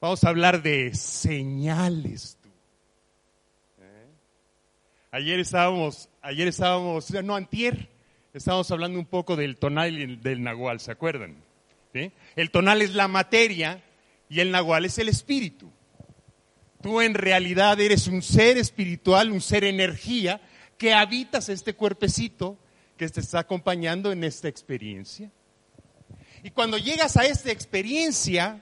Vamos a hablar de señales. ¿Eh? Ayer estábamos, ayer estábamos, no, antier, estábamos hablando un poco del tonal y del nahual, ¿se acuerdan? El tonal es la materia y el nahual es el espíritu. Tú en realidad eres un ser espiritual, un ser energía, que habitas este cuerpecito que te está acompañando en esta experiencia. Y cuando llegas a esta experiencia,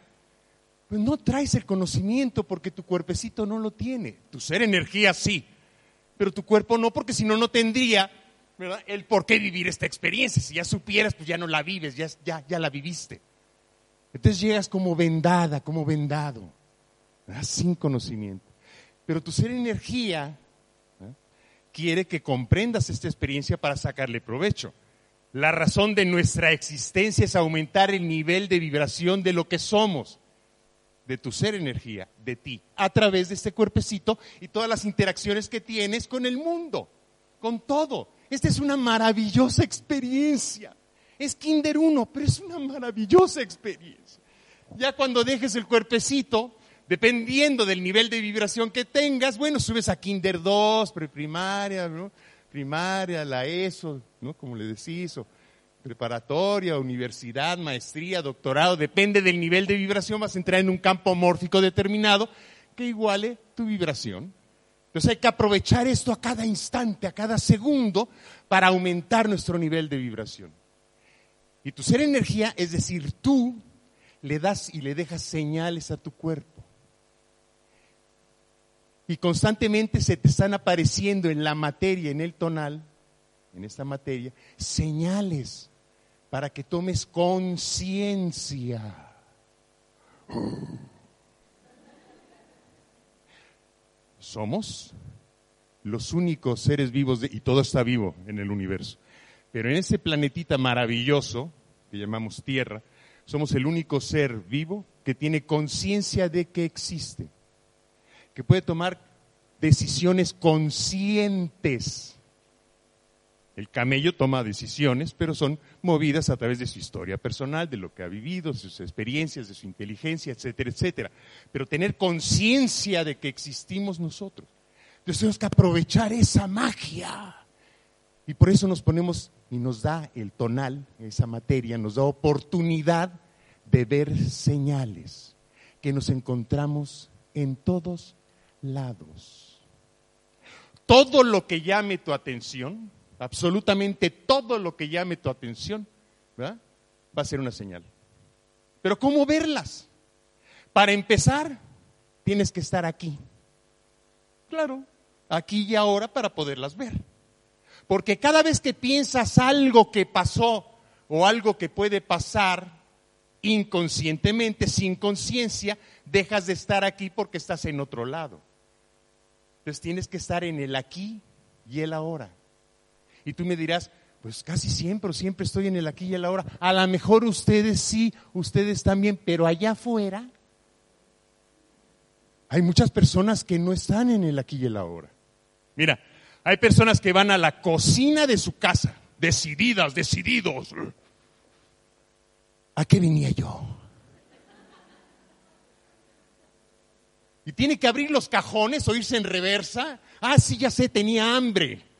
pues no traes el conocimiento porque tu cuerpecito no lo tiene. Tu ser energía sí, pero tu cuerpo no, porque si no, no tendría el por qué vivir esta experiencia. Si ya supieras, pues ya no la vives, ya, ya, ya la viviste. Entonces llegas como vendada, como vendado, sin conocimiento. Pero tu ser energía quiere que comprendas esta experiencia para sacarle provecho. La razón de nuestra existencia es aumentar el nivel de vibración de lo que somos de tu ser energía, de ti, a través de este cuerpecito y todas las interacciones que tienes con el mundo, con todo. Esta es una maravillosa experiencia. Es Kinder 1, pero es una maravillosa experiencia. Ya cuando dejes el cuerpecito, dependiendo del nivel de vibración que tengas, bueno, subes a Kinder 2, preprimaria, primaria, la ESO, ¿no? Como le decís, o preparatoria, universidad, maestría, doctorado, depende del nivel de vibración, vas a entrar en un campo mórfico determinado que iguale tu vibración. Entonces hay que aprovechar esto a cada instante, a cada segundo, para aumentar nuestro nivel de vibración. Y tu ser energía, es decir, tú le das y le dejas señales a tu cuerpo. Y constantemente se te están apareciendo en la materia, en el tonal, en esta materia, señales para que tomes conciencia. Somos los únicos seres vivos y todo está vivo en el universo. Pero en ese planetita maravilloso que llamamos Tierra, somos el único ser vivo que tiene conciencia de que existe, que puede tomar decisiones conscientes el camello toma decisiones, pero son movidas a través de su historia personal, de lo que ha vivido, sus experiencias, de su inteligencia, etcétera, etcétera. Pero tener conciencia de que existimos nosotros. Entonces tenemos que aprovechar esa magia. Y por eso nos ponemos y nos da el tonal, esa materia, nos da oportunidad de ver señales que nos encontramos en todos lados. Todo lo que llame tu atención, absolutamente todo lo que llame tu atención, va a ser una señal. Pero ¿cómo verlas? Para empezar, tienes que estar aquí. Claro, aquí y ahora para poderlas ver. Porque cada vez que piensas algo que pasó o algo que puede pasar inconscientemente, sin conciencia, dejas de estar aquí porque estás en otro lado. Tienes que estar en el aquí y el ahora. Y tú me dirás, pues casi siempre, siempre estoy en el aquí y el ahora. A lo mejor ustedes sí, ustedes también, pero allá afuera hay muchas personas que no están en el aquí y el ahora. Mira, hay personas que van a la cocina de su casa, decididas, decididos. ¿A qué venía yo? Y tiene que abrir los cajones o irse en reversa. Ah, sí, ya sé, tenía hambre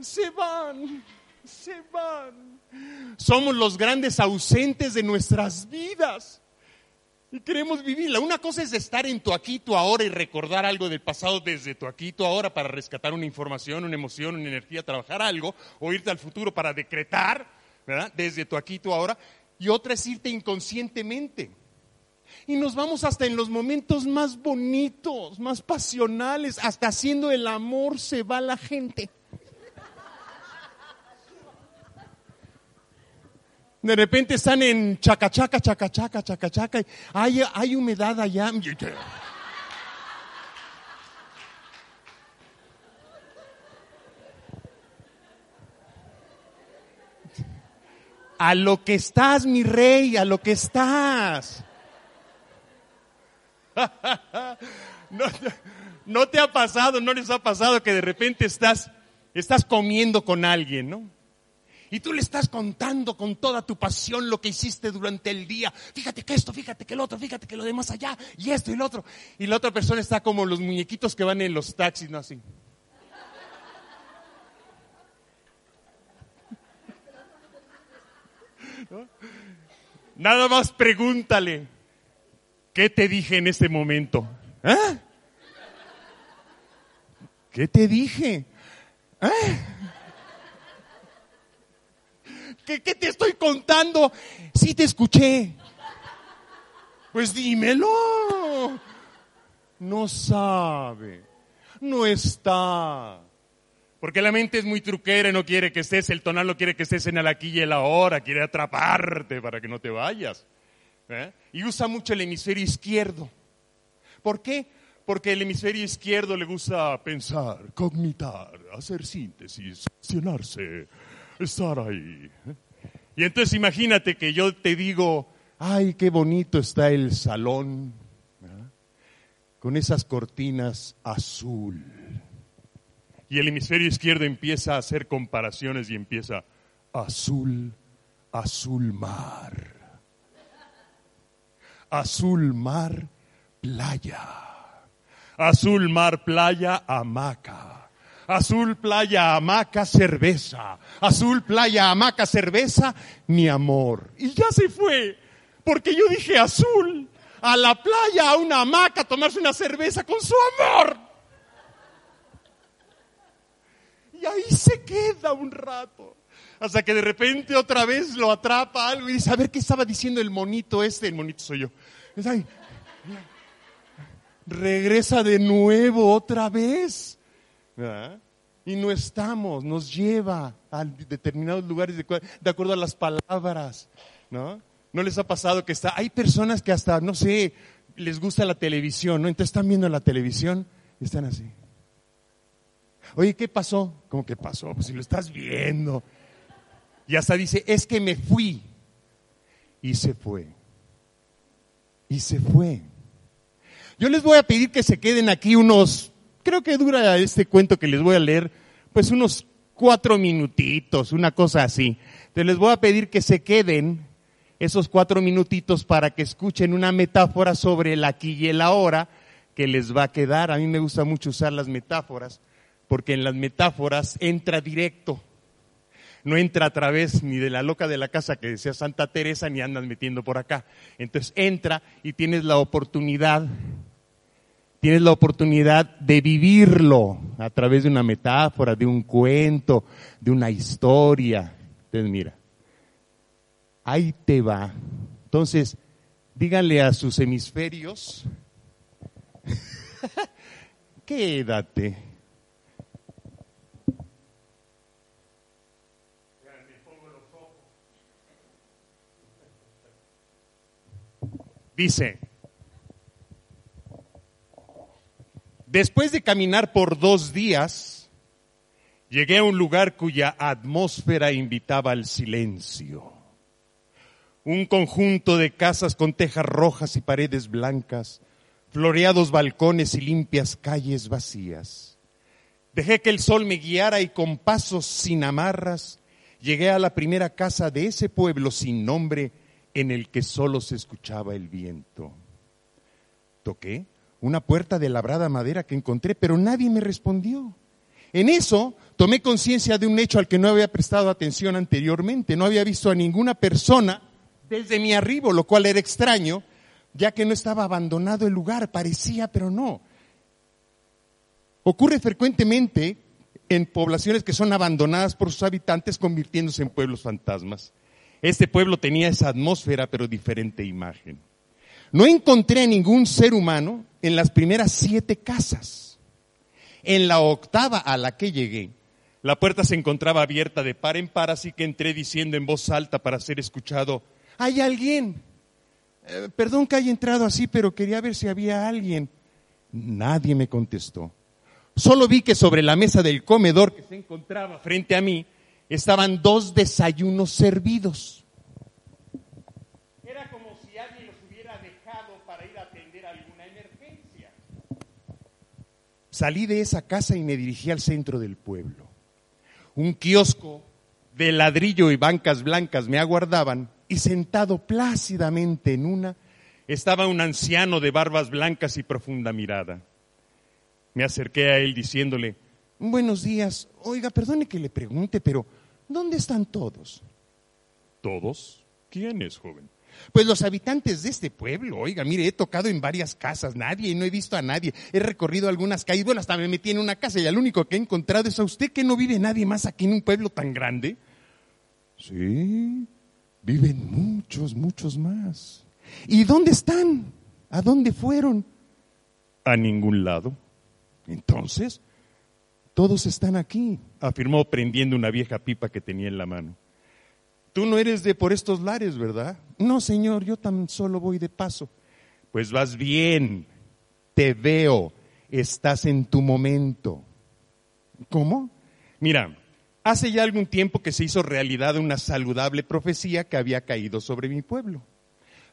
se van, se van. Somos los grandes ausentes de nuestras vidas. Y queremos vivirla. Una cosa es estar en tu aquí, tu ahora y recordar algo del pasado desde tu aquí, tu ahora para rescatar una información, una emoción, una energía, trabajar algo, o irte al futuro para decretar, ¿verdad? Desde tu aquí, tu ahora. Y otra es irte inconscientemente. Y nos vamos hasta en los momentos más bonitos, más pasionales, hasta haciendo el amor se va la gente. De repente están en chacachaca, chacachaca, chacachaca. Hay, hay humedad allá. A lo que estás, mi rey, a lo que estás. No, no, te ha pasado, no les ha pasado que de repente estás estás comiendo con alguien, ¿no? Y tú le estás contando con toda tu pasión lo que hiciste durante el día. Fíjate que esto, fíjate que el otro, fíjate que lo demás allá, y esto y lo otro. Y la otra persona está como los muñequitos que van en los taxis, ¿no? Así. Nada más pregúntale, ¿qué te dije en ese momento? ¿Ah? ¿Qué te dije? ¿Ah? ¿Qué, te estoy contando? Sí te escuché. Pues dímelo. No sabe. No está. Porque la mente es muy truquera y no quiere que estés, el tonal no quiere que estés en el aquí y el ahora, quiere atraparte para que no te vayas. ¿Eh? Y usa mucho el hemisferio izquierdo. ¿Por qué? Porque el hemisferio izquierdo le gusta pensar, cognitar, hacer síntesis, accionarse, estar ahí. Y entonces imagínate que yo te digo, ay, qué bonito está el salón, con esas cortinas azul. Y el hemisferio izquierdo empieza a hacer comparaciones y empieza azul, azul mar. Azul mar, playa. Azul mar, playa, hamaca. Azul playa, hamaca, cerveza. Azul playa, hamaca, cerveza, mi amor. Y ya se fue, porque yo dije azul, a la playa, a una hamaca, a tomarse una cerveza con su amor. Y ahí se queda un rato. Hasta que de repente otra vez lo atrapa algo y dice, a ver qué estaba diciendo el monito este. El monito soy yo. regresa de nuevo otra vez. Y no estamos, nos lleva a determinados lugares de, acuerdo a las palabras, ¿no? ¿No les ha pasado que está, hay personas que hasta, no sé, les gusta la televisión, ¿no? Entonces están viendo la televisión y están así. Oye, ¿qué pasó? ¿Cómo que pasó? Pues si lo estás viendo. Y hasta dice, es que me fui. Y se fue. Y se fue. Yo les voy a pedir que se queden aquí unos creo que dura este cuento que les voy a leer, pues unos cuatro minutitos, una cosa así. Entonces les voy a pedir que se queden esos cuatro minutitos para que escuchen una metáfora sobre el aquí y el ahora que les va a quedar. A mí me gusta mucho usar las metáforas, porque en las metáforas entra directo. No entra a través ni de la loca de la casa que decía Santa Teresa, ni andas metiendo por acá. Entonces entra y tienes la oportunidad tienes la oportunidad de vivirlo a través de una metáfora, de un cuento, de una historia. Entonces, mira, ahí te va. Entonces, díganle a sus hemisferios, quédate. Dice, Después de caminar por dos días, llegué a un lugar cuya atmósfera invitaba al silencio. Un conjunto de casas con tejas rojas y paredes blancas, floreados balcones y limpias calles vacías. Dejé que el sol me guiara y con pasos sin amarras llegué a la primera casa de ese pueblo sin nombre en el que solo se escuchaba el viento. Toqué una puerta de labrada madera que encontré, pero nadie me respondió. En eso tomé conciencia de un hecho al que no había prestado atención anteriormente. No había visto a ninguna persona desde mi arribo, lo cual era extraño, ya que no estaba abandonado el lugar, parecía, pero no. Ocurre frecuentemente en poblaciones que son abandonadas por sus habitantes convirtiéndose en pueblos fantasmas. Este pueblo tenía esa atmósfera, pero diferente imagen. No encontré a ningún ser humano en las primeras siete casas. En la octava a la que llegué, la puerta se encontraba abierta de par en par, así que entré diciendo en voz alta para ser escuchado, ¿hay alguien? Eh, perdón que haya entrado así, pero quería ver si había alguien. Nadie me contestó. Solo vi que sobre la mesa del comedor que se encontraba frente a mí estaban dos desayunos servidos. Salí de esa casa y me dirigí al centro del pueblo. un kiosco de ladrillo y bancas blancas me aguardaban y sentado plácidamente en una estaba un anciano de barbas blancas y profunda mirada. Me acerqué a él diciéndole, buenos días, oiga, perdone que le pregunte, pero ¿dónde están todos? ¿Todos? ¿Quién es, joven? Pues los habitantes de este pueblo, oiga, mire, he tocado en varias casas, nadie, no he visto a nadie, he recorrido algunas calles, bueno, hasta me metí en una casa y al único que he encontrado es a usted, que no vive nadie más aquí en un pueblo tan grande. Sí, viven muchos, muchos más. ¿Y dónde están? ¿A dónde fueron? A ningún lado. Entonces, todos están aquí, afirmó prendiendo una vieja pipa que tenía en la mano. Tú no eres de por estos lares, ¿verdad? No, señor, yo tan solo voy de paso. Pues vas bien, te veo, estás en tu momento. ¿Cómo? Mira, hace ya algún tiempo que se hizo realidad una saludable profecía que había caído sobre mi pueblo.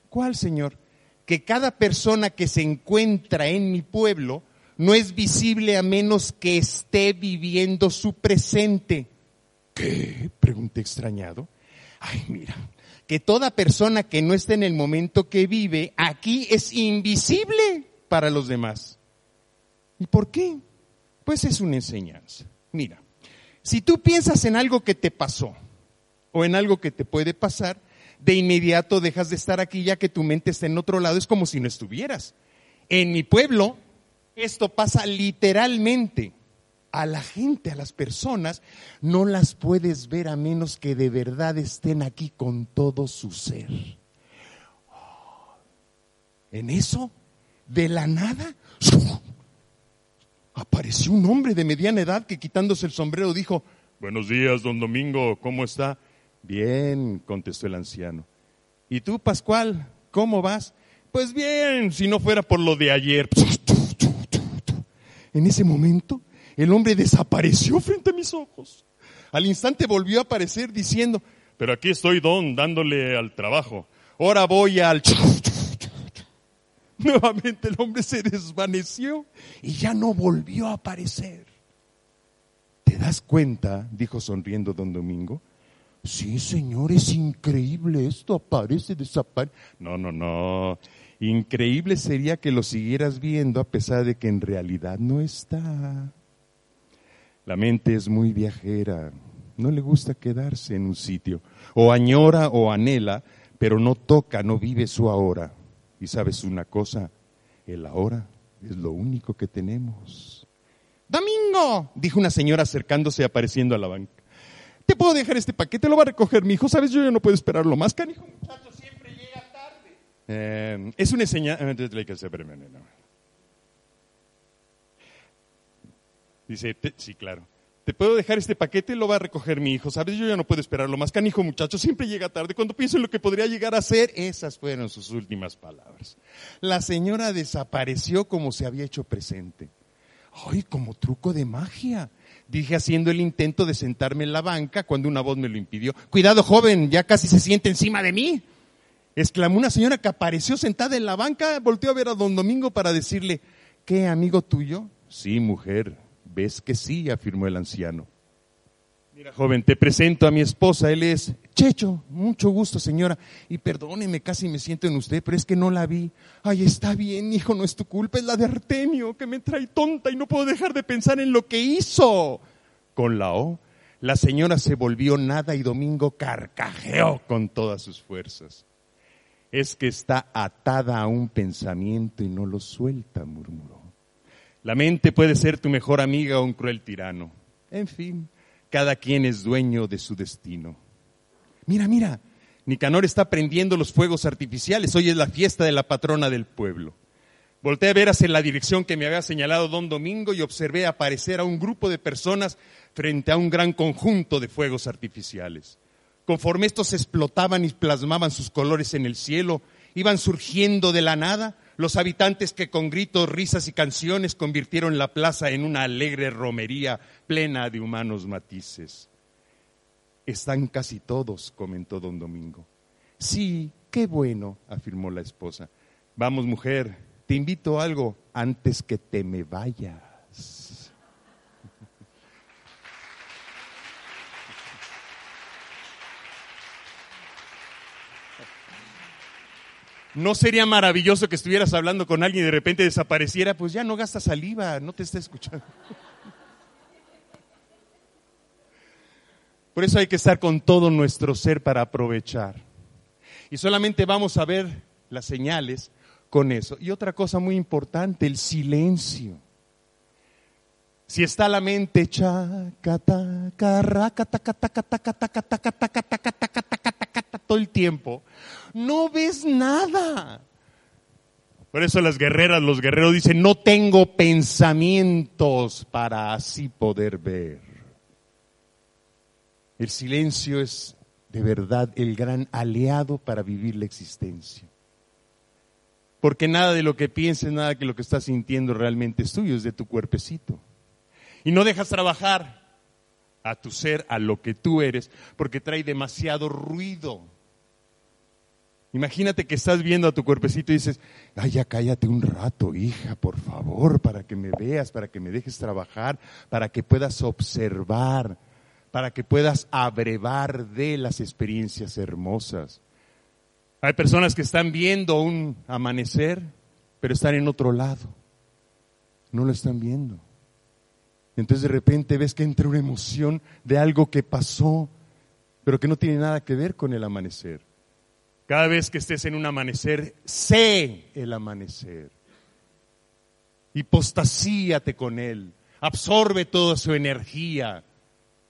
¿Cuál, Señor? Que cada persona que se encuentra en mi pueblo no es visible a menos que esté viviendo su presente. ¿Qué? Pregunté extrañado ay, mira, que toda persona que no esté en el momento que vive aquí es invisible para los demás. ¿Y por qué? Pues es una enseñanza. Mira, si tú piensas en algo que te pasó o en algo que te puede pasar, de inmediato dejas de estar aquí ya que tu mente está en otro lado, es como si no estuvieras. En mi pueblo, esto pasa literalmente a la gente, a las personas, no las puedes ver a menos que de verdad estén aquí con todo su ser. En eso, de la nada, apareció un hombre de mediana edad que quitándose el sombrero dijo, Buenos días, don Domingo, ¿cómo está? Bien, contestó el anciano. ¿Y tú, Pascual, cómo vas? Pues bien, si no fuera por lo de ayer. En ese momento, el hombre desapareció frente a mis ojos. Al instante volvió a aparecer diciendo, pero aquí estoy don dándole al trabajo. Ahora voy al... Nuevamente el hombre se desvaneció y ya no volvió a aparecer. ¿Te das cuenta? dijo sonriendo don Domingo. Sí, señor, es increíble esto, aparece, desaparece. No, no, no. Increíble sería que lo siguieras viendo a pesar de que en realidad no está. La mente es muy viajera, no le gusta quedarse en un sitio, o añora o anhela, pero no toca, no vive su ahora. Y sabes una cosa, el ahora es lo único que tenemos. Domingo, dijo una señora acercándose y apareciendo a la banca. ¿Te puedo dejar este paquete? Lo va a recoger mi hijo. ¿Sabes? Yo ya no puedo esperarlo más. Canijo, muchacho, siempre llega tarde. Eh, es una enseñanza. Dice, sí, claro. Te puedo dejar este paquete, lo va a recoger mi hijo. ¿Sabes? Yo ya no puedo esperarlo más. Canijo, muchacho, siempre llega tarde. Cuando pienso en lo que podría llegar a ser, esas fueron sus últimas palabras. La señora desapareció como se había hecho presente. ¡Ay, como truco de magia! Dije haciendo el intento de sentarme en la banca cuando una voz me lo impidió. Cuidado, joven, ya casi se siente encima de mí. Exclamó una señora que apareció sentada en la banca, volteó a ver a don Domingo para decirle, ¿qué amigo tuyo? Sí, mujer, Ves que sí, afirmó el anciano. Mira, joven, te presento a mi esposa. Él es Checho. Mucho gusto, señora. Y perdóneme, casi me siento en usted, pero es que no la vi. Ay, está bien, hijo, no es tu culpa, es la de Artemio, que me trae tonta y no puedo dejar de pensar en lo que hizo. Con la O, la señora se volvió nada y Domingo carcajeó con todas sus fuerzas. Es que está atada a un pensamiento y no lo suelta, murmuró. La mente puede ser tu mejor amiga o un cruel tirano. En fin, cada quien es dueño de su destino. Mira, mira, Nicanor está prendiendo los fuegos artificiales. Hoy es la fiesta de la patrona del pueblo. Volté a ver hacia la dirección que me había señalado don Domingo y observé aparecer a un grupo de personas frente a un gran conjunto de fuegos artificiales. Conforme estos explotaban y plasmaban sus colores en el cielo, iban surgiendo de la nada los habitantes que con gritos, risas y canciones convirtieron la plaza en una alegre romería plena de humanos matices. Están casi todos, comentó don Domingo. Sí, qué bueno, afirmó la esposa. Vamos, mujer, te invito a algo antes que te me vayas. ¿No sería maravilloso que estuvieras hablando con alguien y de repente desapareciera? Pues ya no gasta saliva, no te está escuchando. Por eso hay que estar con todo nuestro ser para aprovechar. Y solamente vamos a ver las señales con eso. Y otra cosa muy importante, el silencio. Si está la mente todo el tiempo, no ves nada. Por eso las guerreras, los guerreros dicen, no tengo pensamientos para así poder ver. El silencio es de verdad el gran aliado para vivir la existencia. Porque nada de lo que pienses, nada de lo que estás sintiendo realmente es tuyo, es de tu cuerpecito. Y no dejas trabajar a tu ser, a lo que tú eres, porque trae demasiado ruido. Imagínate que estás viendo a tu cuerpecito y dices, ay, ya cállate un rato, hija, por favor, para que me veas, para que me dejes trabajar, para que puedas observar, para que puedas abrevar de las experiencias hermosas. Hay personas que están viendo un amanecer, pero están en otro lado. No lo están viendo. Entonces de repente ves que entra una emoción de algo que pasó, pero que no tiene nada que ver con el amanecer. Cada vez que estés en un amanecer, sé el amanecer. Hipostasíate con él. Absorbe toda su energía.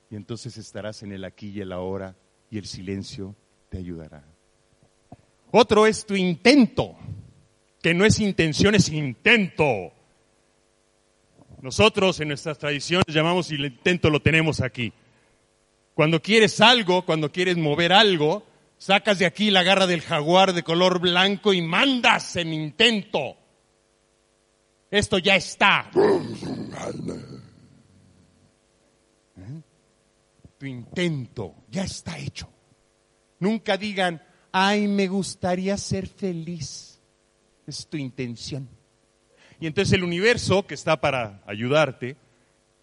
Y entonces estarás en el aquí y el ahora y el silencio te ayudará. Otro es tu intento, que no es intención, es intento. Nosotros en nuestras tradiciones llamamos y el intento lo tenemos aquí. Cuando quieres algo, cuando quieres mover algo, sacas de aquí la garra del jaguar de color blanco y mandas en intento. Esto ya está. ¿Eh? Tu intento ya está hecho. Nunca digan, ay, me gustaría ser feliz. Es tu intención. Y entonces el universo, que está para ayudarte,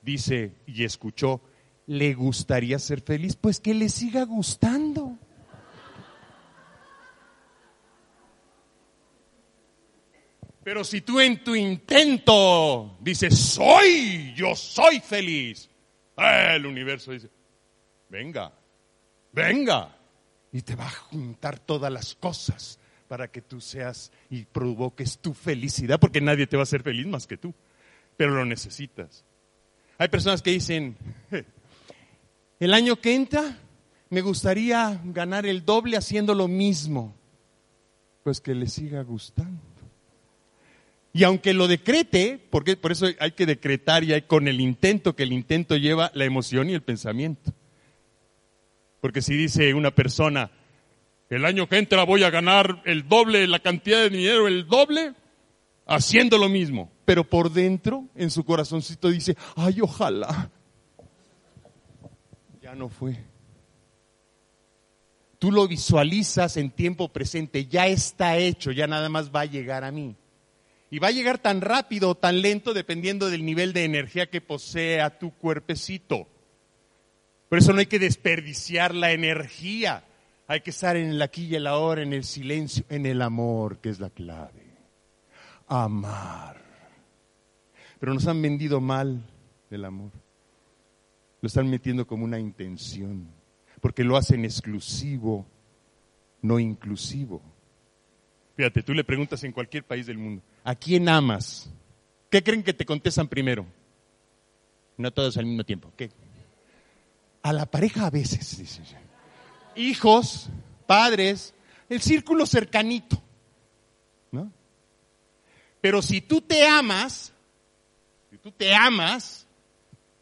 dice y escuchó, ¿le gustaría ser feliz? Pues que le siga gustando. Pero si tú en tu intento dices, soy, yo soy feliz, el universo dice, venga, venga, y te va a juntar todas las cosas para que tú seas y provoques tu felicidad, porque nadie te va a hacer feliz más que tú, pero lo necesitas. Hay personas que dicen, el año que entra me gustaría ganar el doble haciendo lo mismo, pues que le siga gustando. Y aunque lo decrete, porque por eso hay que decretar y hay con el intento, que el intento lleva la emoción y el pensamiento. Porque si dice una persona, el año que entra voy a ganar el doble, la cantidad de dinero, el doble, haciendo lo mismo. Pero por dentro, en su corazoncito dice, ay, ojalá. Ya no fue. Tú lo visualizas en tiempo presente, ya está hecho, ya nada más va a llegar a mí. Y va a llegar tan rápido o tan lento dependiendo del nivel de energía que posea tu cuerpecito. Por eso no hay que desperdiciar la energía. Hay que estar en el aquí y el ahora, en el silencio, en el amor, que es la clave. Amar. Pero nos han vendido mal el amor. Lo están metiendo como una intención, porque lo hacen exclusivo, no inclusivo. Fíjate, tú le preguntas en cualquier país del mundo, ¿a quién amas? ¿Qué creen que te contestan primero? No todos al mismo tiempo. ¿Qué? A la pareja a veces, hijos, padres, el círculo cercanito. ¿no? Pero si tú te amas, si tú te amas,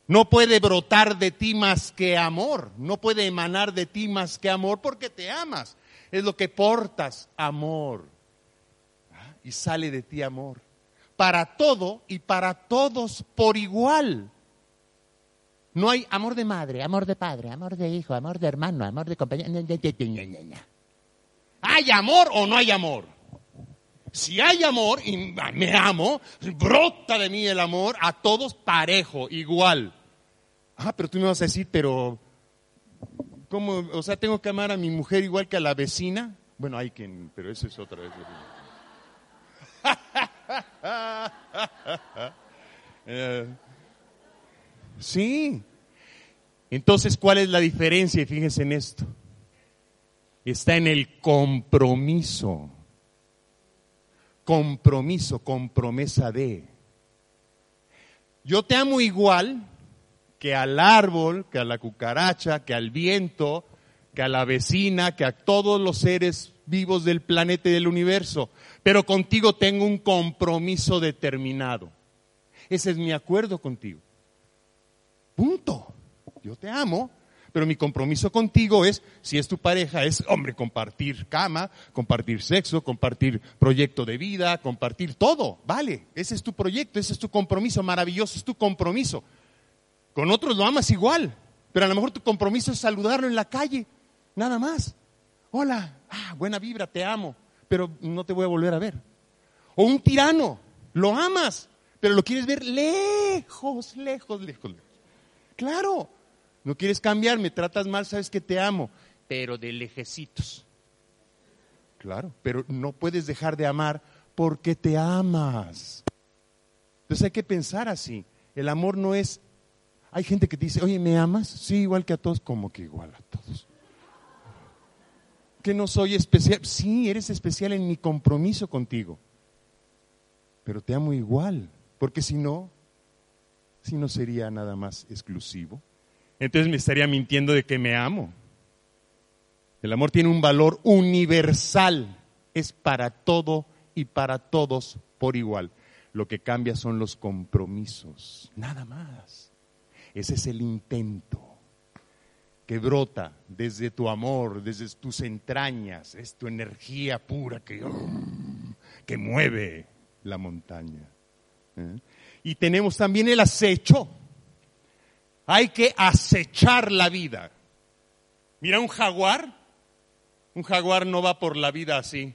no puede brotar de ti más que amor, no puede emanar de ti más que amor porque te amas. Es lo que portas, amor. Y sale de ti amor. Para todo y para todos por igual. No hay amor de madre, amor de padre, amor de hijo, amor de hermano, amor de compañero. ¿Hay amor o no hay amor? Si hay amor y me amo, brota de mí el amor a todos parejo, igual. Ah, pero tú me vas a decir, pero ¿cómo? O sea, tengo que amar a mi mujer igual que a la vecina. Bueno, hay quien, pero eso es otra vez. Sí. Entonces, ¿cuál es la diferencia? Fíjense en esto. Está en el compromiso. Compromiso, compromesa de. Yo te amo igual que al árbol, que a la cucaracha, que al viento, que a la vecina, que a todos los seres vivos del planeta y del universo. Pero contigo tengo un compromiso determinado. Ese es mi acuerdo contigo. Punto. Yo te amo, pero mi compromiso contigo es, si es tu pareja, es, hombre, compartir cama, compartir sexo, compartir proyecto de vida, compartir todo. Vale, ese es tu proyecto, ese es tu compromiso, maravilloso, es tu compromiso. Con otros lo amas igual, pero a lo mejor tu compromiso es saludarlo en la calle, nada más. Hola, ah, buena vibra, te amo, pero no te voy a volver a ver. O un tirano, lo amas, pero lo quieres ver lejos, lejos, lejos. Claro, no quieres cambiar, me tratas mal, sabes que te amo, pero de lejecitos. Claro, pero no puedes dejar de amar porque te amas. Entonces hay que pensar así. El amor no es... Hay gente que dice, oye, ¿me amas? Sí, igual que a todos, como que igual a todos. No soy especial. Sí, eres especial en mi compromiso contigo. Pero te amo igual. Porque si no, si no sería nada más exclusivo. Entonces me estaría mintiendo de que me amo. El amor tiene un valor universal, es para todo y para todos por igual. Lo que cambia son los compromisos, nada más. Ese es el intento que brota desde tu amor, desde tus entrañas, es tu energía pura que, que mueve la montaña. ¿eh? Y tenemos también el acecho. Hay que acechar la vida. Mira un jaguar. Un jaguar no va por la vida así.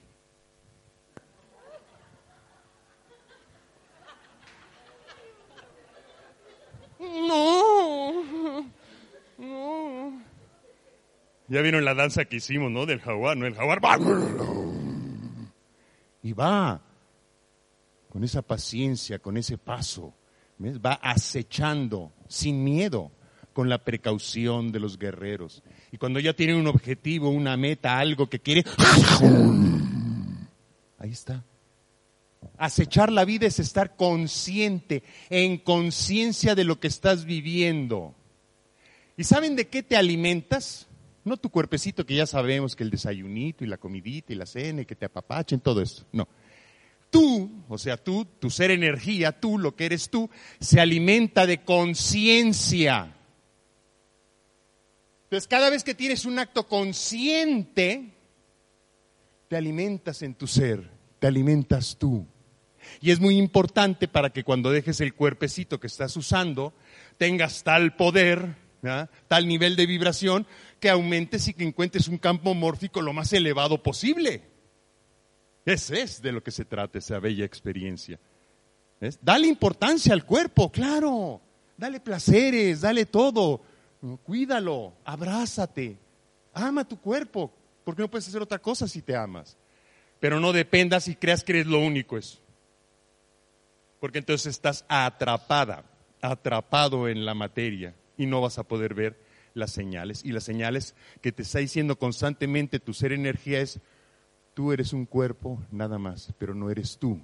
No, no. Ya vieron la danza que hicimos, ¿no? Del jaguar, ¿no? El jaguar va. Y va con esa paciencia, con ese paso, va acechando sin miedo, con la precaución de los guerreros. Y cuando ya tiene un objetivo, una meta, algo que quiere, ahí está. Acechar la vida es estar consciente, en conciencia de lo que estás viviendo. ¿Y saben de qué te alimentas? No tu cuerpecito que ya sabemos que el desayunito y la comidita y la cena y que te apapachen, todo esto. No tú, o sea, tú, tu ser energía, tú, lo que eres tú, se alimenta de conciencia. Entonces, cada vez que tienes un acto consciente, te alimentas en tu ser, te alimentas tú. Y es muy importante para que cuando dejes el cuerpecito que estás usando, tengas tal poder, tal nivel de vibración, que aumentes y que encuentres un campo mórfico lo más elevado posible. Ese es de lo que se trata esa bella experiencia. Dale importancia al cuerpo, claro. Dale placeres, dale todo. Cuídalo, abrázate. Ama tu cuerpo, porque no puedes hacer otra cosa si te amas. Pero no dependas y creas que eres lo único eso. Porque entonces estás atrapada, atrapado en la materia y no vas a poder ver las señales. Y las señales que te está diciendo constantemente tu ser energía es, Tú eres un cuerpo nada más, pero no eres tú.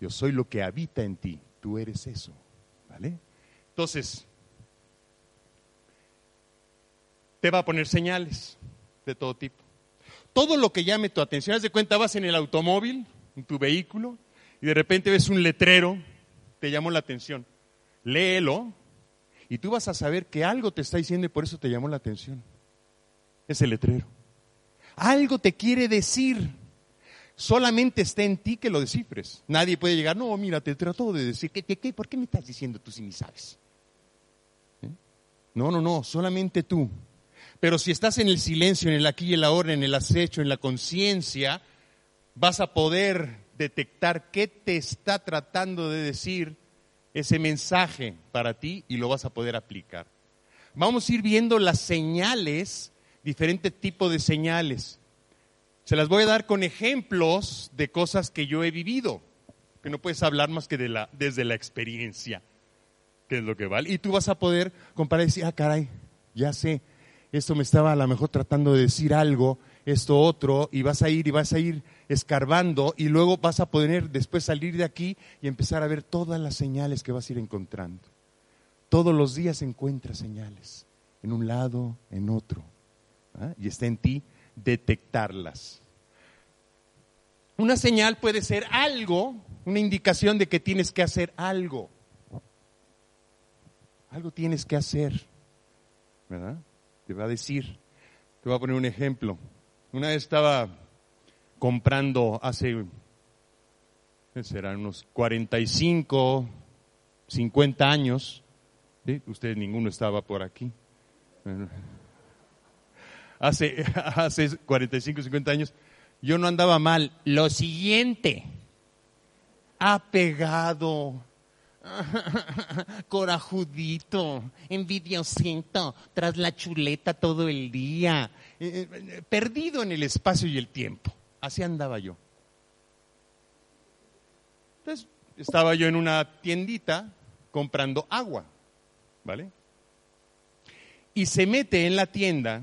Yo soy lo que habita en ti, tú eres eso. ¿Vale? Entonces, te va a poner señales de todo tipo. Todo lo que llame tu atención, haz de cuenta, vas en el automóvil, en tu vehículo, y de repente ves un letrero, te llamó la atención. Léelo, y tú vas a saber que algo te está diciendo y por eso te llamó la atención. Ese letrero. Algo te quiere decir. Solamente está en ti que lo descifres. Nadie puede llegar, no, mira, te trato de decir, ¿qué, qué, por qué me estás diciendo tú si ni sabes? ¿Eh? No, no, no, solamente tú. Pero si estás en el silencio, en el aquí y el ahora, en el acecho, en la conciencia, vas a poder detectar qué te está tratando de decir ese mensaje para ti y lo vas a poder aplicar. Vamos a ir viendo las señales diferentes tipos de señales. Se las voy a dar con ejemplos de cosas que yo he vivido, que no puedes hablar más que de la, desde la experiencia, que es lo que vale. Y tú vas a poder comparar y decir, ah, caray, ya sé, esto me estaba a lo mejor tratando de decir algo, esto otro, y vas a ir y vas a ir escarbando y luego vas a poder después salir de aquí y empezar a ver todas las señales que vas a ir encontrando. Todos los días encuentras señales, en un lado, en otro, ¿ah? y está en ti detectarlas. Una señal puede ser algo, una indicación de que tienes que hacer algo. Algo tienes que hacer, ¿verdad? Te va a decir. Te voy a poner un ejemplo. Una vez estaba comprando hace, serán unos 45, 50 años. ¿sí? Ustedes ninguno estaba por aquí. Hace, hace 45, 50 años, yo no andaba mal. Lo siguiente, apegado, corajudito, envidiosito, tras la chuleta todo el día, eh, eh, perdido en el espacio y el tiempo. Así andaba yo. Entonces, estaba yo en una tiendita comprando agua, ¿vale? Y se mete en la tienda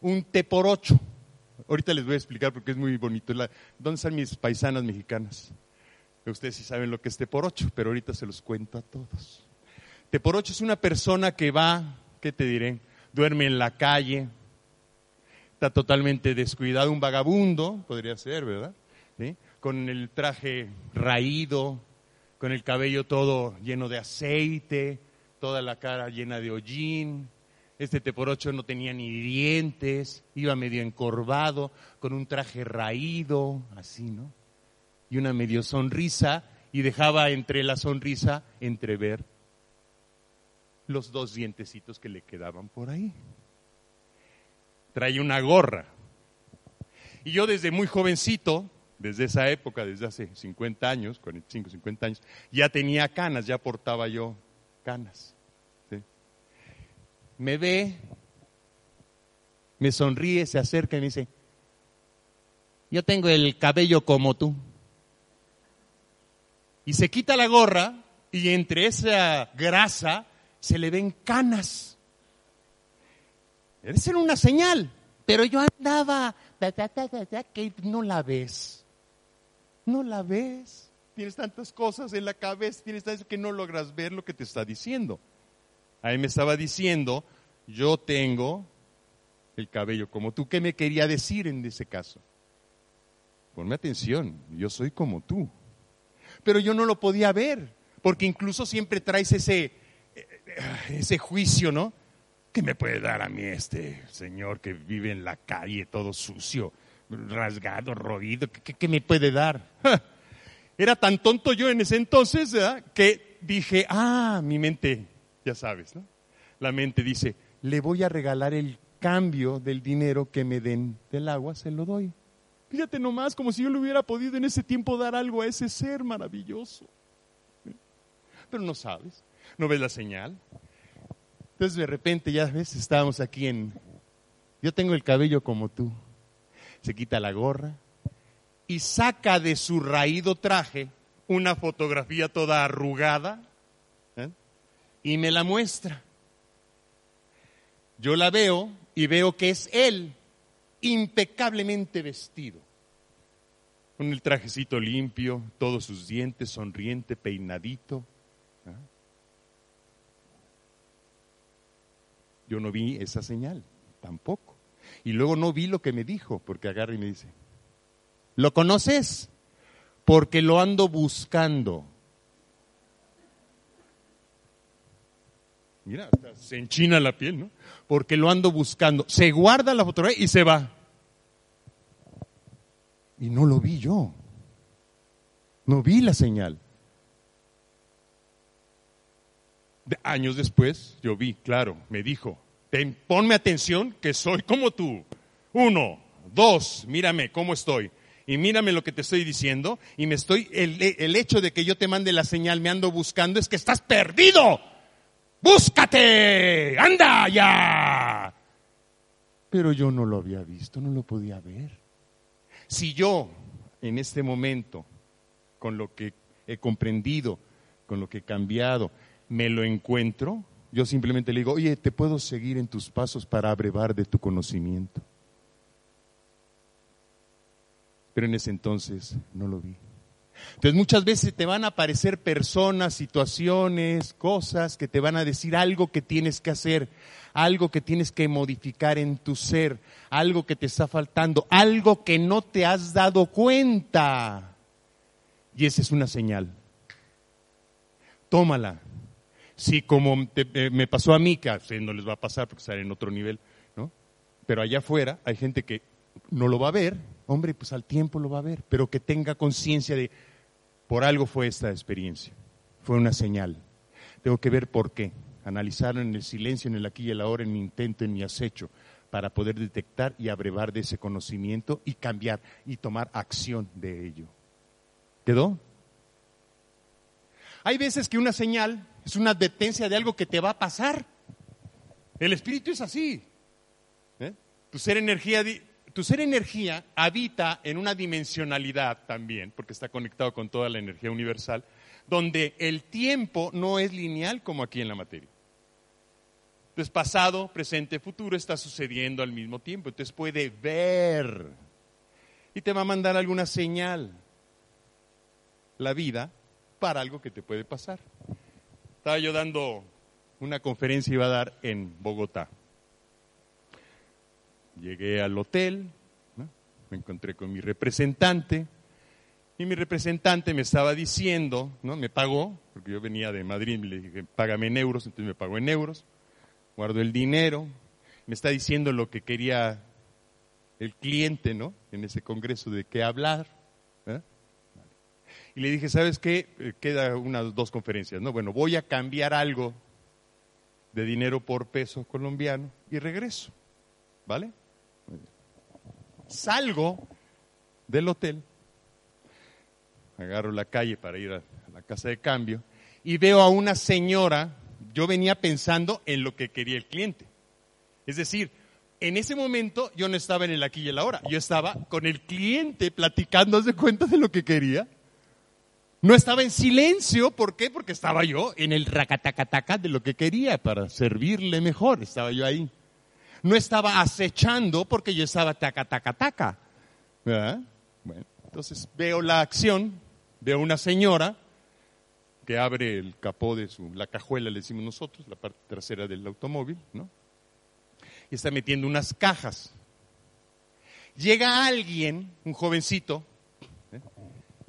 un té por ocho. Ahorita les voy a explicar porque es muy bonito. ¿Dónde están mis paisanas mexicanas? Ustedes sí saben lo que es té por ocho, pero ahorita se los cuento a todos. Té por ocho es una persona que va, ¿qué te diré? Duerme en la calle, está totalmente descuidado, un vagabundo, podría ser, ¿verdad? Con el traje raído, con el cabello todo lleno de aceite, toda la cara llena de hollín. Este teporocho no tenía ni dientes, iba medio encorvado, con un traje raído, así, ¿no? y una medio sonrisa y dejaba entre la sonrisa entrever los dos dientecitos que le quedaban por ahí. Trae una gorra. Y yo desde muy jovencito, desde esa época, desde hace 50 años, 45, 50 años, ya tenía canas, ya portaba yo canas. Me ve, me sonríe, se acerca y me dice, yo tengo el cabello como tú y se quita la gorra y entre esa grasa se le ven canas. Debe ser una señal, pero yo andaba, que no la ves, no la ves. Tienes tantas cosas en la cabeza, tienes tantas que no logras ver lo que te está diciendo. Ahí me estaba diciendo, yo tengo el cabello como tú. ¿Qué me quería decir en ese caso? Ponme atención, yo soy como tú pero yo no lo podía ver, porque incluso siempre traes ese, ese juicio, ¿no? ¿Qué me puede dar a mí este señor que vive en la calle todo sucio, rasgado, roído? ¿Qué, me puede dar? Era tan tonto yo en ese entonces que dije, ah, mi mente, ya sabes, ¿no? La mente dice, le voy a regalar el cambio del dinero que me den del agua, se lo doy. Fíjate nomás, como si yo le hubiera podido en ese tiempo dar algo a ese ser maravilloso. Pero no sabes, no ves la señal. Entonces de repente ya ves, estábamos aquí en... Yo tengo el cabello como tú. Se quita la gorra y saca de su raído traje una fotografía toda arrugada ¿eh? y me la muestra. Yo la veo y veo que es él impecablemente vestido, con el trajecito limpio, todos sus dientes, sonriente, peinadito. Yo no vi esa señal, tampoco. Y luego no vi lo que me dijo, porque agarra y me dice, ¿lo conoces? Porque lo ando buscando. Mira, se enchina la piel, ¿no? Porque lo ando buscando. Se guarda la fotografía y se va. Y no lo vi yo. No vi la señal. De años después, yo vi, claro, me dijo, ponme atención que soy como tú. Uno, dos, mírame cómo estoy. Y mírame lo que te estoy diciendo. Y me estoy, el, hecho de que yo te mande la señal, me ando buscando, es que estás perdido. Búscate, anda ya. Pero yo no lo había visto, no lo podía ver. Si yo, en este momento, con lo que he comprendido, con lo que he cambiado, me lo encuentro, yo simplemente le digo, oye, ¿te puedo seguir en tus pasos para abrevar de tu conocimiento? Pero en ese entonces no lo vi. Entonces muchas veces te van a aparecer personas, situaciones, cosas que te van a decir algo que tienes que hacer, algo que tienes que modificar en tu ser, algo que te está faltando, algo que no te has dado cuenta. Y esa es una señal. Tómala. Si como eh, me pasó a mí, que no les va a pasar porque están en otro nivel, ¿no? Pero allá afuera hay gente que no lo va a ver, hombre, pues al tiempo lo va a ver, pero que tenga conciencia de, por algo fue esta experiencia, fue una señal. Tengo que ver por qué, analizarlo en el silencio, en el aquí y el ahora, en mi intento, en mi acecho, para poder detectar y abrevar de ese conocimiento y cambiar y tomar acción de ello. ¿Quedó? Hay veces que una señal es una advertencia de algo que te va a pasar. El espíritu es así. ¿eh? Tu, ser energía, tu ser energía habita en una dimensionalidad también, porque está conectado con toda la energía universal, donde el tiempo no es lineal como aquí en la materia. Entonces, pasado, presente, futuro está sucediendo al mismo tiempo. Entonces puede ver y te va a mandar alguna señal la vida para algo que te puede pasar. Estaba yo dando una conferencia, iba a dar en Bogotá. Llegué al hotel, me encontré con mi representante y mi representante me estaba diciendo, ¿no? me pagó, porque yo venía de Madrid, le dije, págame en euros, entonces me pagó en euros, guardo el dinero, me está diciendo lo que quería el cliente, ¿no? En ese congreso de qué hablar. Y le dije, ¿sabes qué? Eh, queda unas dos conferencias, ¿no? Bueno, voy a cambiar algo de dinero por peso colombiano y regreso, ¿vale? Salgo del hotel, agarro la calle para ir a la casa de cambio y veo a una señora, yo venía pensando en lo que quería el cliente. Es decir, en ese momento yo no estaba en el aquí y el ahora, yo estaba con el cliente platicando de cuenta de lo que quería no estaba en silencio, ¿por qué? Porque estaba yo en el racatacataca de lo que quería para servirle mejor, estaba yo ahí. No estaba acechando porque yo estaba tacatacataca. Bueno, entonces veo la acción, veo una señora que abre el capó de su, la cajuela, le decimos nosotros, la parte trasera del automóvil, ¿no? Y está metiendo unas cajas. Llega alguien, un jovencito, ¿eh?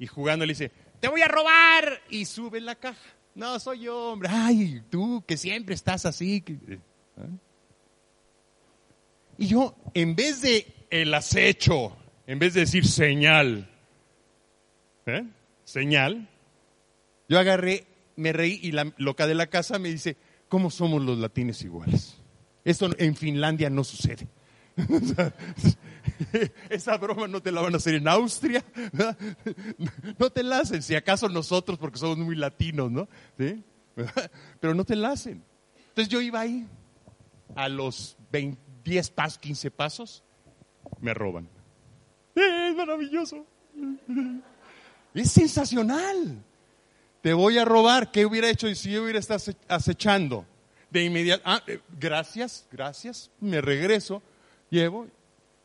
y jugando le dice, te voy a robar y sube la caja. No, soy yo, hombre. Ay, tú que siempre estás así. ¿eh? Y yo, en vez de el acecho, en vez de decir señal, ¿eh? señal, yo agarré, me reí y la loca de la casa me dice, ¿cómo somos los latinos iguales? Esto en Finlandia no sucede. Esa broma no te la van a hacer en Austria. No te la hacen. Si acaso nosotros, porque somos muy latinos, ¿no? Pero no te la hacen. Entonces yo iba ahí. A los 10 pasos, 15 pasos, me roban. Es maravilloso. Es sensacional. Te voy a robar. ¿Qué hubiera hecho si yo hubiera estado acechando? De inmediato, ah, eh, gracias, gracias, me regreso llevo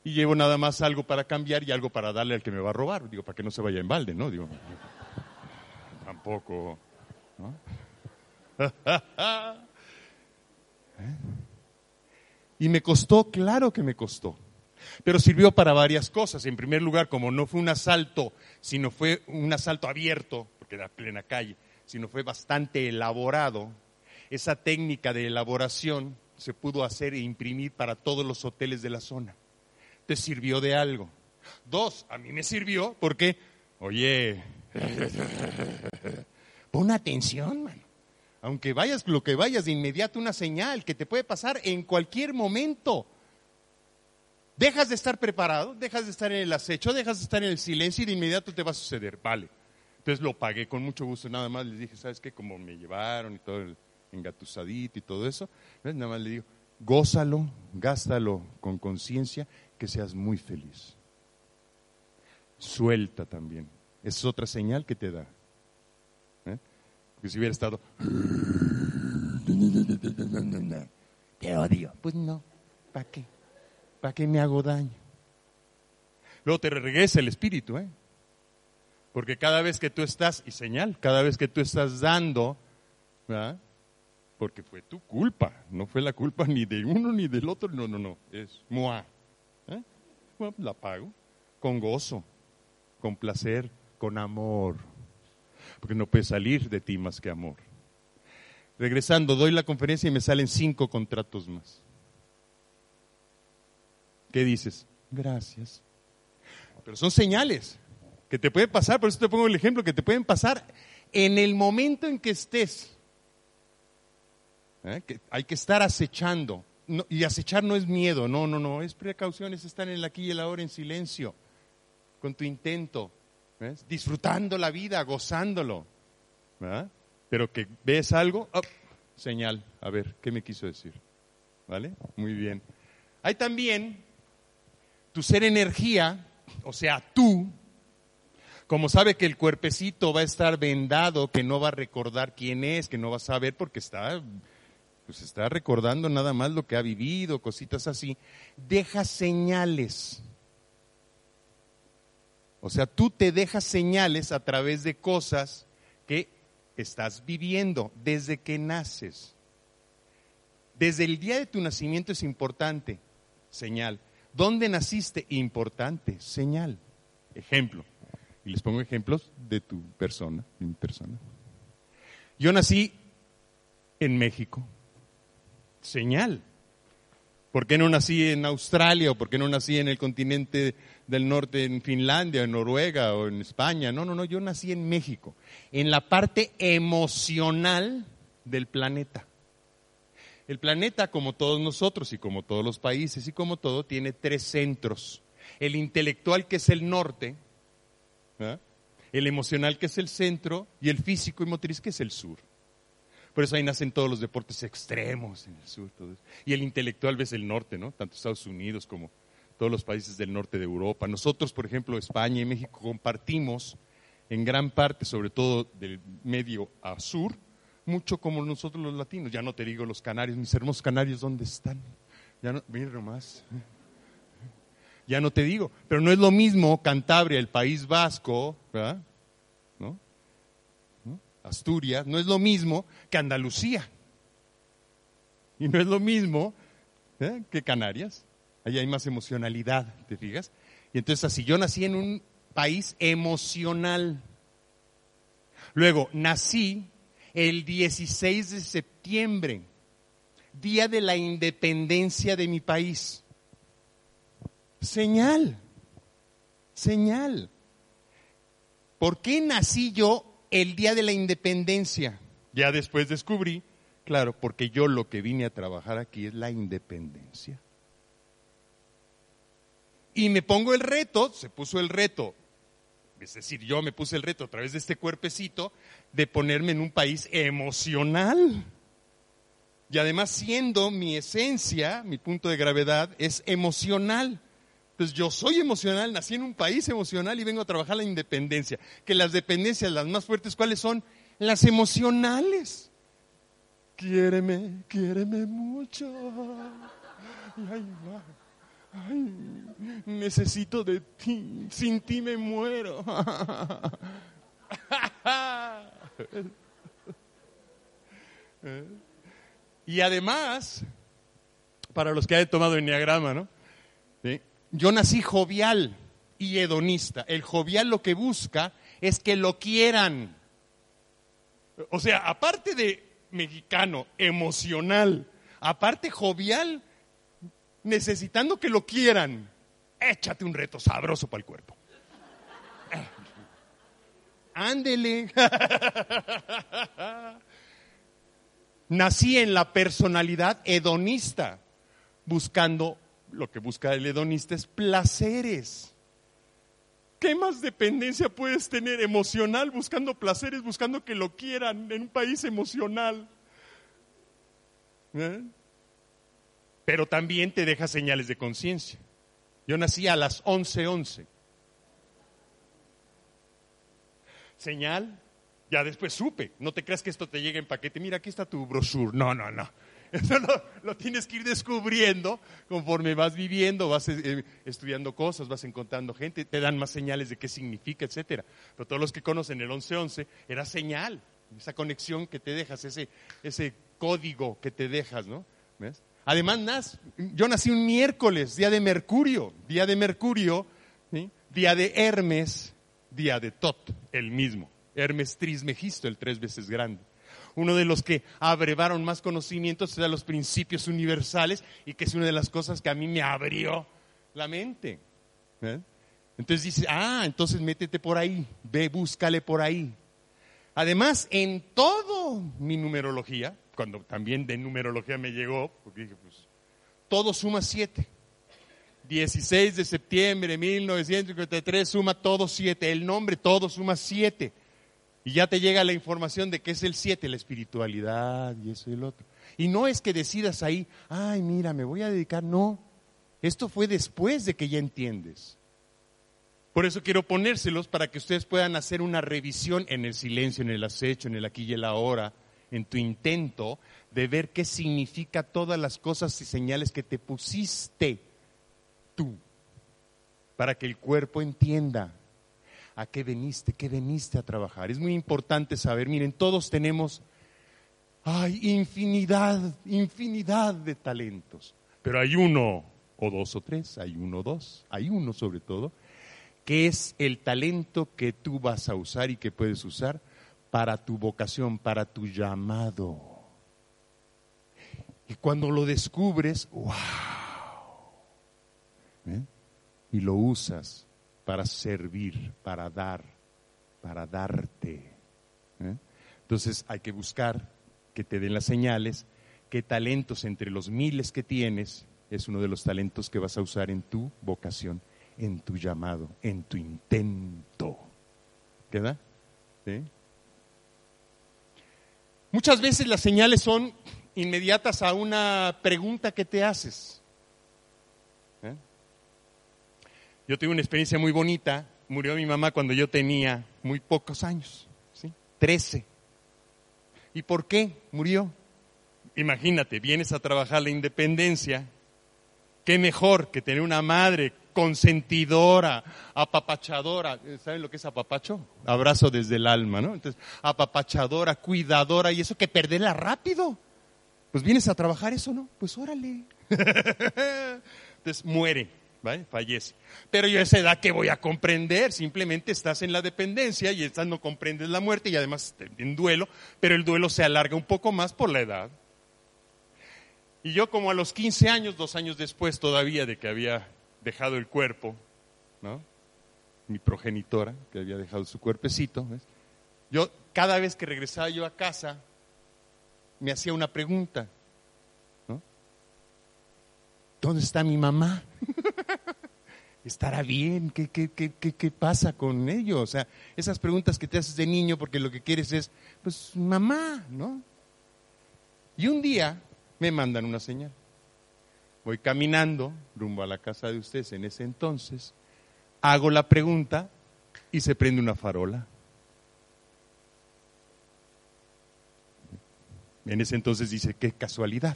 y llevo nada más algo para cambiar y algo para darle al que me va a robar. Digo, para que no se vaya en balde, ¿no? Digo, tampoco. y me costó, claro que me costó. Pero sirvió para varias cosas. En primer lugar, como no fue un asalto, sino fue un asalto abierto, porque era plena calle, sino fue bastante elaborado, esa técnica de elaboración se pudo hacer e imprimir para todos los hoteles de la zona. ¿Te sirvió de algo? Dos, a mí me sirvió porque, oye, pon atención, mano. Aunque vayas lo que vayas de inmediato, una señal que te puede pasar en cualquier momento. Dejas de estar preparado, dejas de estar en el acecho, dejas de estar en el silencio y de inmediato te va a suceder. Vale. Entonces lo pagué con mucho gusto, nada más les dije, ¿sabes qué? Como me llevaron y todo, el, engatusadito y todo eso, nada más le digo, gózalo, gástalo con conciencia, que seas muy feliz. Suelta también. Esa es otra señal que te da. ¿Eh? Porque si hubiera estado... Te odio. Pues no. ¿Para qué? ¿Para qué me hago daño? Luego te regresa el espíritu, ¿eh? Porque cada vez que tú estás, y señal, cada vez que tú estás dando, ¿verdad? Porque fue tu culpa, no fue la culpa ni de uno ni del otro, no, no, no, es moi. La pago con gozo, con placer, con amor, porque no puede salir de ti más que amor. Regresando, doy la conferencia y me salen cinco contratos más. ¿Qué dices? Gracias. Pero son señales que te pueden pasar, por eso te pongo el ejemplo, que te pueden pasar en el momento en que estés. ¿Eh? Hay que estar acechando. Y acechar no es miedo, no, no, no, es precaución, es estar en el aquí y el ahora en silencio, con tu intento, disfrutando la vida, gozándolo. Pero que ves algo, señal, a ver, ¿qué me quiso decir? ¿Vale? Muy bien. Hay también tu ser energía, o sea, tú, como sabe que el cuerpecito va a estar vendado, que no va a recordar quién es, que no va a saber porque está pues está recordando nada más lo que ha vivido, cositas así, deja señales. O sea, tú te dejas señales a través de cosas que estás viviendo desde que naces. Desde el día de tu nacimiento es importante, señal. ¿Dónde naciste? Importante, señal. Ejemplo. Y les pongo ejemplos de tu persona, de mi persona. Yo nací en México, señal. ¿Por qué no nací en Australia o por qué no nací en el continente del norte, en Finlandia, en Noruega o en España? No, no, no, yo nací en México, en la parte emocional del planeta. El planeta, como todos nosotros y como todos los países y como todo, tiene tres centros. El intelectual, que es el norte, ¿ah? el emocional, que es el centro, y el físico y motriz, que es el sur. Por eso ahí nacen todos los deportes extremos en el sur. Y el intelectual ves el norte, ¿no? Tanto Estados Unidos como todos los países del norte de Europa. Nosotros, por ejemplo, España y México compartimos en gran parte, sobre todo del medio a sur, mucho como nosotros los latinos. Ya no te digo los canarios, mis hermosos canarios, ¿dónde están? Ya no, mira nomás. Ya no te digo, pero no es lo mismo Cantabria, el País Vasco, ¿verdad? Asturias, no es lo mismo que Andalucía. Y no es lo mismo ¿eh? que Canarias. Allí hay más emocionalidad, ¿te fijas? Y entonces así, yo nací en un país emocional. Luego, nací el 16 de septiembre, día de la independencia de mi país. Señal, señal. ¿Por qué nací yo el día de la independencia. Ya después descubrí, claro, porque yo lo que vine a trabajar aquí es la independencia. Y me pongo el reto, se puso el reto, es decir, yo me puse el reto a través de este cuerpecito de ponerme en un país emocional. Y además siendo mi esencia, mi punto de gravedad es emocional. Pues yo soy emocional, nací en un país emocional y vengo a trabajar la independencia. Que las dependencias, las más fuertes, ¿cuáles son? Las emocionales. Quiéreme, quiéreme mucho. Ay, necesito de ti. Sin ti me muero. y además, para los que hayan tomado enneagrama, ¿no? Yo nací jovial y hedonista. El jovial lo que busca es que lo quieran. O sea, aparte de mexicano, emocional, aparte jovial, necesitando que lo quieran, échate un reto sabroso para el cuerpo. Ándele. Nací en la personalidad hedonista, buscando lo que busca el hedonista es placeres. ¿Qué más dependencia puedes tener emocional buscando placeres, buscando que lo quieran en un país emocional? ¿Eh? Pero también te deja señales de conciencia. Yo nací a las 11:11. señal. Ya después supe. No te creas que esto te llegue en paquete. Mira, aquí está tu brochure. No, no, no. Eso lo, tienes que ir descubriendo conforme vas viviendo, vas eh, estudiando cosas, vas encontrando gente, te dan más señales de qué significa, etcétera. Pero todos los que conocen el 1111 era señal, esa conexión que te dejas, ese, ese código que te dejas, ¿no? Además, yo nací un miércoles, día de Mercurio, día de Mercurio, día de Hermes, día de Tot, el mismo. Hermes Trismegisto, el tres veces grande uno de los que abrevaron más conocimientos de los principios universales y que es una de las cosas que a mí me abrió la mente. ¿eh? Entonces dice, ah, entonces métete por ahí, ve, búscale por ahí. Además, en todo mi numerología, cuando también de numerología me llegó, porque dije, pues, todo suma siete. 16 de septiembre de 1953 suma todo siete. El nombre todo suma siete. Y ya te llega la información de que es el siete, la espiritualidad y eso y el otro. Y no es que decidas ahí, ay, mira, me voy a dedicar. No, esto fue después de que ya entiendes. Por eso quiero ponérselos para que ustedes puedan hacer una revisión en el silencio, en el acecho, en el aquí y el ahora, en tu intento de ver qué significa todas las cosas y señales que te pusiste tú, para que el cuerpo entienda a qué veniste, qué veniste a trabajar. Es muy importante saber, miren, todos tenemos, hay infinidad, infinidad de talentos, pero hay uno o dos o tres, hay uno o dos, hay uno sobre todo, que es el talento que tú vas a usar y que puedes usar para tu vocación, para tu llamado. Y cuando lo descubres, wow, ¿eh? y lo usas, para servir, para dar, para darte. ¿eh? Entonces hay que buscar que te den las señales, qué talentos entre los miles que tienes es uno de los talentos que vas a usar en tu vocación, en tu llamado, en tu intento. ¿Queda? Muchas veces las señales son inmediatas a una pregunta que te haces. Yo tuve una experiencia muy bonita. Murió mi mamá cuando yo tenía muy pocos años, ¿sí? 13. ¿Y por qué murió? Imagínate, vienes a trabajar la independencia. Qué mejor que tener una madre consentidora, apapachadora. ¿Saben lo que es apapacho? Abrazo desde el alma, ¿no? Entonces, apapachadora, cuidadora, y eso que perderla rápido. Pues vienes a trabajar eso, ¿no? Pues órale. Entonces muere fallece. Pero yo a esa edad, ¿qué voy a comprender? Simplemente estás en la dependencia y estás no comprendes la muerte y además en duelo, pero el duelo se alarga un poco más por la edad. Y yo como a los 15 años, dos años después todavía de que había dejado el cuerpo, ¿no? mi progenitora, que había dejado su cuerpecito, yo cada vez que regresaba yo a casa, me hacía una pregunta. ¿Dónde está mi mamá? ¿Estará bien? ¿Qué, qué, qué, qué, pasa con ello? O sea, esas preguntas que te haces de niño porque lo que quieres es, pues, mamá, ¿no? Y un día me mandan una señal. Voy caminando rumbo a la casa de ustedes en ese entonces, hago la pregunta y se prende una farola. En ese entonces dice, qué casualidad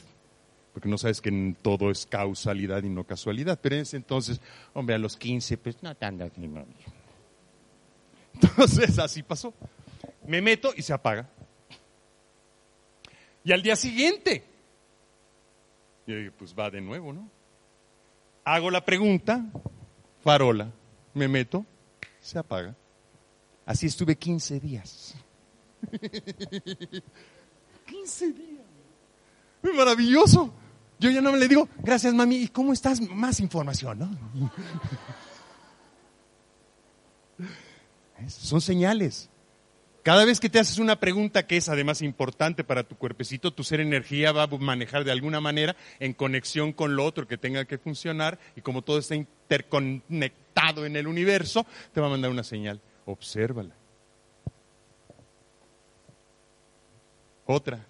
porque no sabes que todo es causalidad y no casualidad. Pero en ese entonces, hombre, a los 15, pues no te andas ni Entonces, así pasó. Me meto y se apaga. Y al día siguiente, pues va de nuevo, ¿no? Hago la pregunta, farola, me meto, se apaga. Así estuve 15 días. 15 días. Maravilloso. Yo ya no me le digo, gracias mami, ¿y cómo estás? Más información, ¿no? Son señales. Cada vez que te haces una pregunta que es además importante para tu cuerpecito, tu ser energía va a manejar de alguna manera en conexión con lo otro que tenga que funcionar y como todo está interconectado en el universo, te va a mandar una señal. Obsérvala. Otra